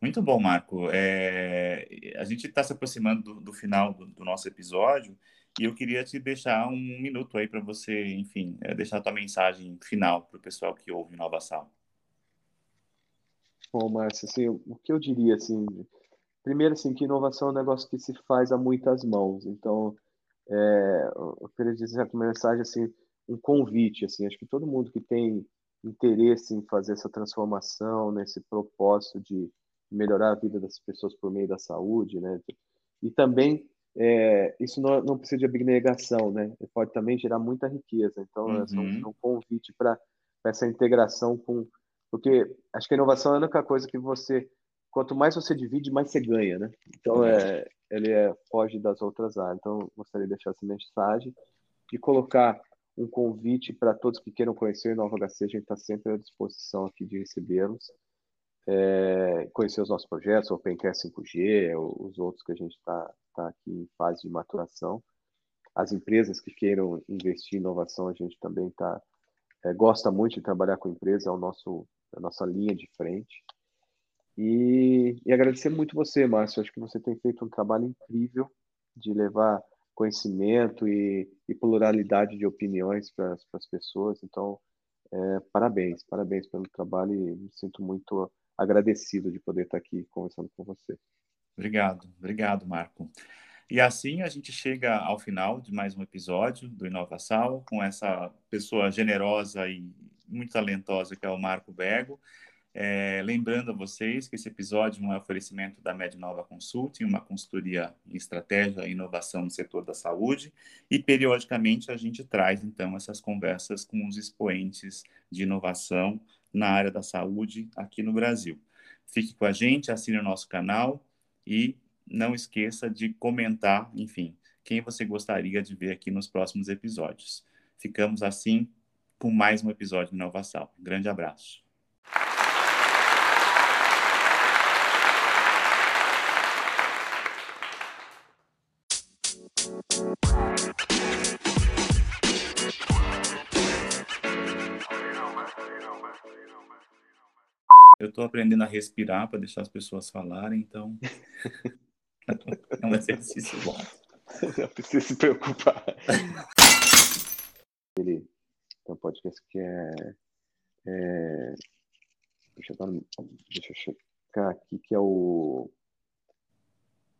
Muito bom, Marco. É, a gente está se aproximando do, do final do, do, nosso episódio e eu queria te deixar um minuto aí para você, enfim, é, deixar a tua mensagem final para o pessoal que ouve Nova. Bom, Márcio, assim, o que eu diria, assim, primeiro, assim, que inovação é um negócio que se faz a muitas mãos. Então, é, eu queria dizer uma mensagem, assim, um convite, assim, acho que todo mundo que tem interesse em fazer essa transformação, nesse propósito de melhorar a vida das pessoas por meio da saúde, né? E também é, isso não, não, precisa de abnegação, né? Pode também gerar muita riqueza. Então, uhum. é um, um convite para essa integração com, porque acho que a inovação é a única coisa que você, quanto mais você divide, mais você ganha, né? Então, é, ele é, foge das outras áreas. Então, gostaria de deixar essa mensagem e colocar um convite para todos que queiram conhecer o Inova HC. A gente está sempre à disposição aqui de recebê-los é, conhecer os nossos projetos, o Opencast 5G, os outros que a gente está tá aqui em fase de maturação. As empresas que queiram investir em inovação, a gente também tá, é, gosta muito de trabalhar com empresas, é o nosso, a nossa linha de frente. E, e agradecer muito você, Márcio. Acho que você tem feito um trabalho incrível de levar conhecimento e, e pluralidade de opiniões para as pessoas. Então, é, parabéns, parabéns pelo trabalho e me sinto muito agradecido de poder estar aqui conversando com você. Obrigado, obrigado, Marco. E assim a gente chega ao final de mais um episódio do Inovação com essa pessoa generosa e muito talentosa que é o Marco Bego. É, lembrando a vocês que esse episódio é um oferecimento da Mednova Consulting, uma consultoria em estratégia e inovação no setor da saúde, e periodicamente a gente traz então essas conversas com os expoentes de inovação na área da saúde aqui no Brasil. Fique com a gente, assine o nosso canal e não esqueça de comentar, enfim, quem você gostaria de ver aqui nos próximos episódios. Ficamos assim com mais um episódio de Inovação. grande abraço. Estou aprendendo a respirar para deixar as pessoas falarem, então é um exercício bom. Não precisa se preocupar. Ele tem um podcast que é, é deixa, eu dar, deixa eu checar aqui, que é o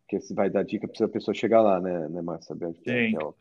que vai dar dica para a pessoa chegar lá, né, né Márcia? Onde é, é o...